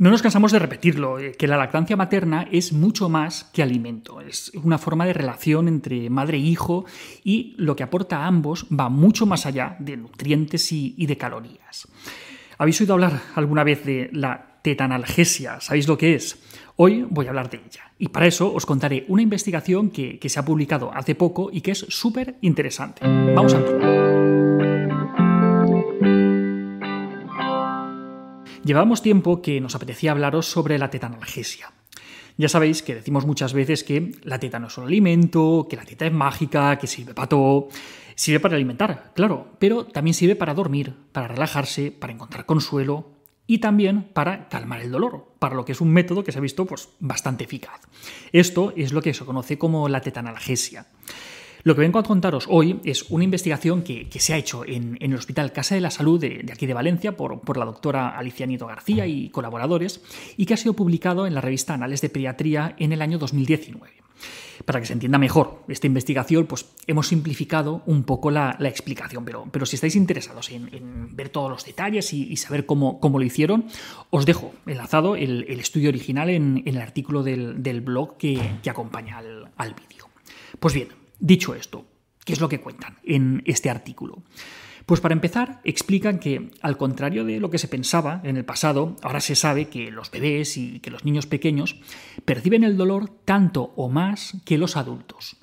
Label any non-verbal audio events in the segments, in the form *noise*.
No nos cansamos de repetirlo, eh, que la lactancia materna es mucho más que alimento, es una forma de relación entre madre e hijo y lo que aporta a ambos va mucho más allá de nutrientes y, de calorías. ¿Habéis oído hablar alguna vez de la tetanalgesia? ¿Sabéis lo que es? Hoy voy a hablar de ella y para eso os contaré una investigación que, que se ha publicado hace poco y que es súper interesante. Vamos a empezar. Llevábamos tiempo que nos apetecía hablaros sobre la tetanalgesia. Ya sabéis que decimos muchas veces que la teta no es un alimento, que la teta es mágica, que sirve para todo. Sirve para alimentar, claro, pero también sirve para dormir, para relajarse, para encontrar consuelo y también para calmar el dolor, para lo que es un método que se ha visto pues, bastante eficaz. Esto es lo que se conoce como la tetanalgesia. Lo que vengo a contaros hoy es una investigación que, se ha hecho en, el Hospital Casa de la Salud de, aquí de Valencia por, la doctora Alicia Nieto García y colaboradores y que ha sido publicado en la revista Anales de Pediatría en el año 2019. Para que se entienda mejor esta investigación, pues hemos simplificado un poco la, explicación, pero, pero, si estáis interesados en, ver todos los detalles y, saber cómo, cómo, lo hicieron, os dejo enlazado el, estudio original en, el artículo del, blog que, acompaña al, al vídeo. Pues bien, Dicho esto, ¿qué es lo que cuentan en este artículo? Pues para empezar, explican que, al contrario de lo que se pensaba en el pasado, ahora se sabe que los bebés y que los niños pequeños perciben el dolor tanto o más que los adultos.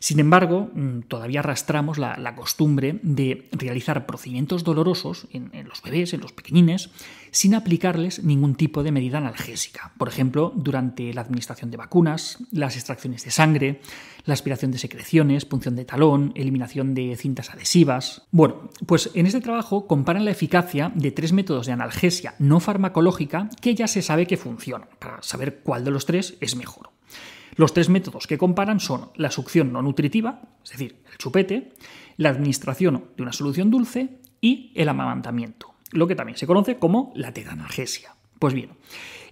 Sin embargo, mm, todavía arrastramos la, costumbre de realizar procedimientos dolorosos en, los bebés, en los pequeñines, sin aplicarles ningún tipo de medida analgésica. Por ejemplo, durante la administración de vacunas, las extracciones de sangre, la aspiración de secreciones, punción de talón, eliminación de cintas adhesivas. Bueno, pues en este trabajo comparan la eficacia de tres métodos de analgesia no farmacológica que ya se sabe que funcionan, para saber cuál de los tres es mejor. Los tres métodos que comparan son la succión no nutritiva, es decir, el chupete, la administración de una solución dulce y el amamantamiento, lo que también se conoce como la tetanalgesia. Pues bien,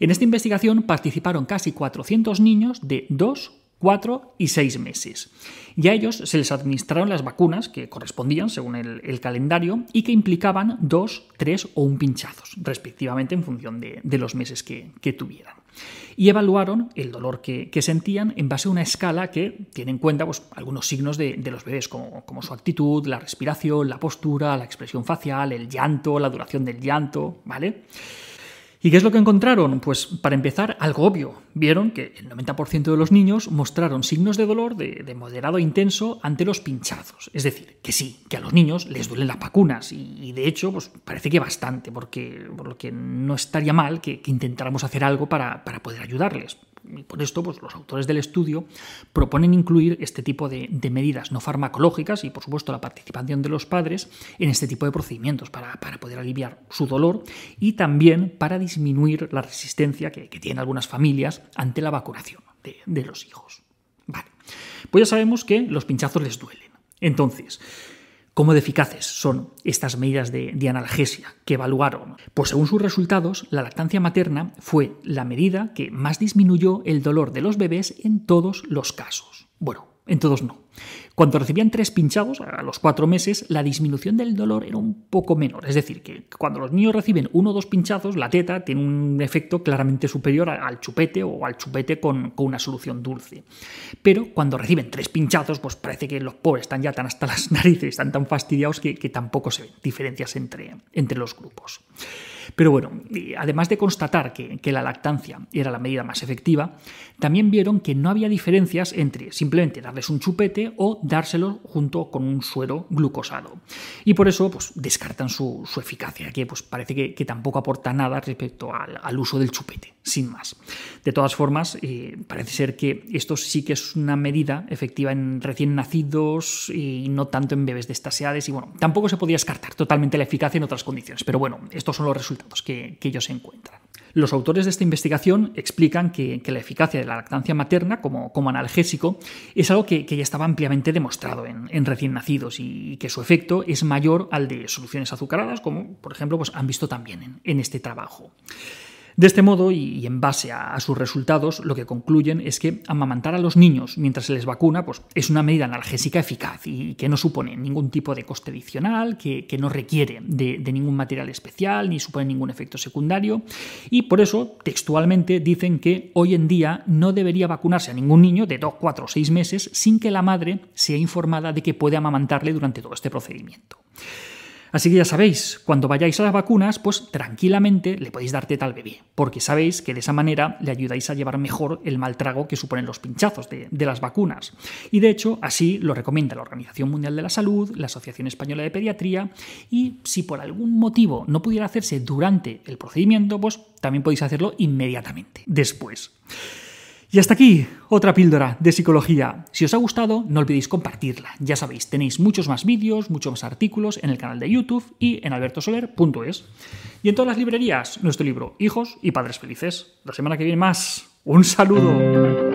en esta investigación participaron casi 400 niños de 2, 4 y 6 meses. Y a ellos se les administraron las vacunas que correspondían según el, calendario y que implicaban 2, 3 o 1 pinchazos, respectivamente en función de, los meses que tuvieran y evaluaron el dolor que, sentían en base a una escala que tiene en cuenta pues, algunos signos de, los bebés, como, como, su actitud, la respiración, la postura, la expresión facial, el llanto, la duración del llanto, ¿vale? ¿Y qué es lo que encontraron? Pues para empezar, algo obvio. Vieron que el 90% de los niños mostraron signos de dolor de, moderado a intenso ante los pinchazos. Es decir, que sí, que a los niños les duelen las vacunas y, de hecho pues parece que bastante, porque por lo que no estaría mal que, intentáramos hacer algo para, para poder ayudarles. Por esto, pues, los autores del estudio proponen incluir este tipo de, medidas no farmacológicas y, por supuesto, la participación de los padres en este tipo de procedimientos para, poder aliviar su dolor y también para disminuir la resistencia que, tienen algunas familias ante la vacunación de, de los hijos. Vale. Pues ya sabemos que los pinchazos les duelen. Entonces, ¿Cómo de eficaces son estas medidas de, analgesia que evaluaron? Pues según sus resultados, la lactancia materna fue la medida que más disminuyó el dolor de los bebés en todos los casos. Bueno, en todos no. Cuando recibían tres pinchados, a los cuatro meses, la disminución del dolor era un poco menor. Es decir, que cuando los niños reciben uno o dos pinchazos, la teta tiene un efecto claramente superior al chupete o al chupete con, una solución dulce. Pero cuando reciben tres pinchazos, pues parece que los pobres están ya tan hasta las *laughs* narices, están tan fastidiados que, tampoco se ven diferencias entre, entre los grupos. Pero bueno, además de constatar que, la lactancia era la medida más efectiva, también vieron que no había diferencias entre simplemente darles un chupete o dárselo junto con un suero glucosado. Y por eso pues, descartan su, eficacia, que pues, parece que, tampoco aporta nada respecto al, uso del chupete, sin más. De todas formas, eh, parece ser que esto sí que es una medida efectiva en recién nacidos y no tanto en bebés de estas edades. Y bueno, tampoco se podía descartar totalmente la eficacia en otras condiciones. Pero bueno, estos son los resultados que, ellos encuentran. Los autores de esta investigación explican que, la eficacia de la lactancia materna como, analgésico es algo que, ya estaba ampliamente demostrado en, recién nacidos y que su efecto es mayor al de soluciones azucaradas, como por ejemplo pues, han visto también en, este trabajo. De este modo, y en base a, sus resultados, lo que concluyen es que amamantar a los niños mientras se les vacuna pues, es una medida analgésica eficaz y que no supone ningún tipo de coste adicional, que, no requiere de, de, ningún material especial ni supone ningún efecto secundario. Y por eso, textualmente, dicen que hoy en día no debería vacunarse a ningún niño de 2, 4 o 6 meses sin que la madre sea informada de que puede amamantarle durante todo este procedimiento. Así que ya sabéis, cuando vayáis a las vacunas, pues tranquilamente le podéis dar teta al bebé, porque sabéis que de esa manera le ayudáis a llevar mejor el mal trago que suponen los pinchazos de, de las vacunas. Y de hecho, así lo recomienda la Organización Mundial de la Salud, la Asociación Española de Pediatría, y si por algún motivo no pudiera hacerse durante el procedimiento, pues también podéis hacerlo inmediatamente, después. Y hasta aquí otra píldora de psicología. Si os ha gustado, no olvidéis compartirla. Ya sabéis, tenéis muchos más vídeos, muchos más artículos en el canal de YouTube y en albertosoler.es. Y en todas las librerías, nuestro libro Hijos y Padres Felices. La semana que viene más. Un saludo.